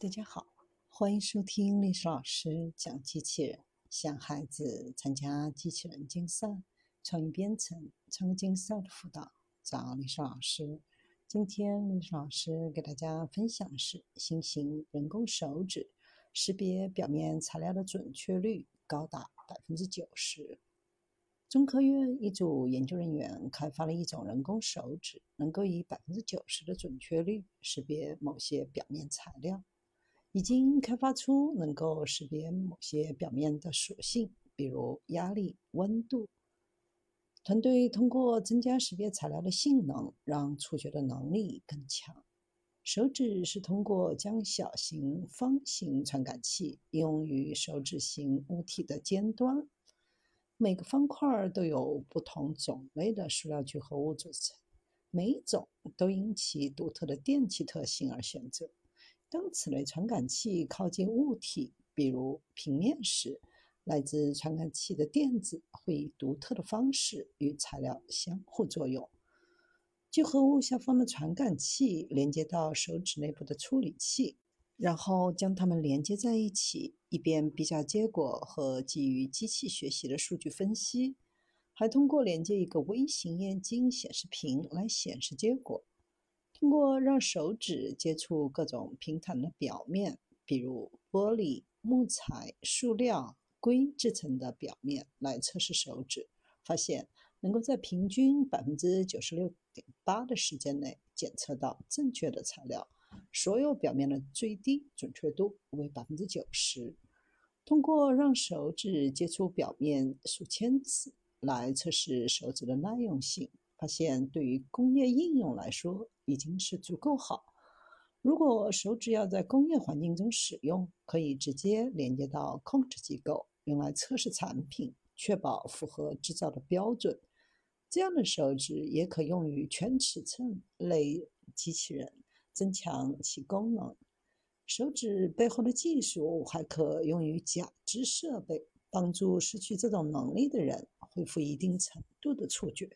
大家好，欢迎收听历史老师讲机器人，向孩子参加机器人竞赛、创意编程、创客竞赛的辅导，找历史老师。今天历史老师给大家分享的是新型人工手指识别表面材料的准确率高达百分之九十。中科院一组研究人员开发了一种人工手指，能够以百分之九十的准确率识别某些表面材料。已经开发出能够识别某些表面的属性，比如压力、温度。团队通过增加识别材料的性能，让触觉的能力更强。手指是通过将小型方形传感器应用于手指型物体的尖端，每个方块都有不同种类的塑料聚合物组成，每一种都因其独特的电气特性而选择。当此类传感器靠近物体，比如平面时，来自传感器的电子会以独特的方式与材料相互作用。聚合物下方的传感器连接到手指内部的处理器，然后将它们连接在一起，以便比较结果和基于机器学习的数据分析。还通过连接一个微型液晶显示屏来显示结果。通过让手指接触各种平坦的表面，比如玻璃、木材、塑料、硅制成的表面来测试手指，发现能够在平均百分之九十六点八的时间内检测到正确的材料，所有表面的最低准确度为百分之九十。通过让手指接触表面数千次来测试手指的耐用性。发现对于工业应用来说已经是足够好。如果手指要在工业环境中使用，可以直接连接到控制机构，用来测试产品，确保符合制造的标准。这样的手指也可用于全尺寸类机器人，增强其功能。手指背后的技术还可用于假肢设备，帮助失去这种能力的人恢复一定程度的触觉。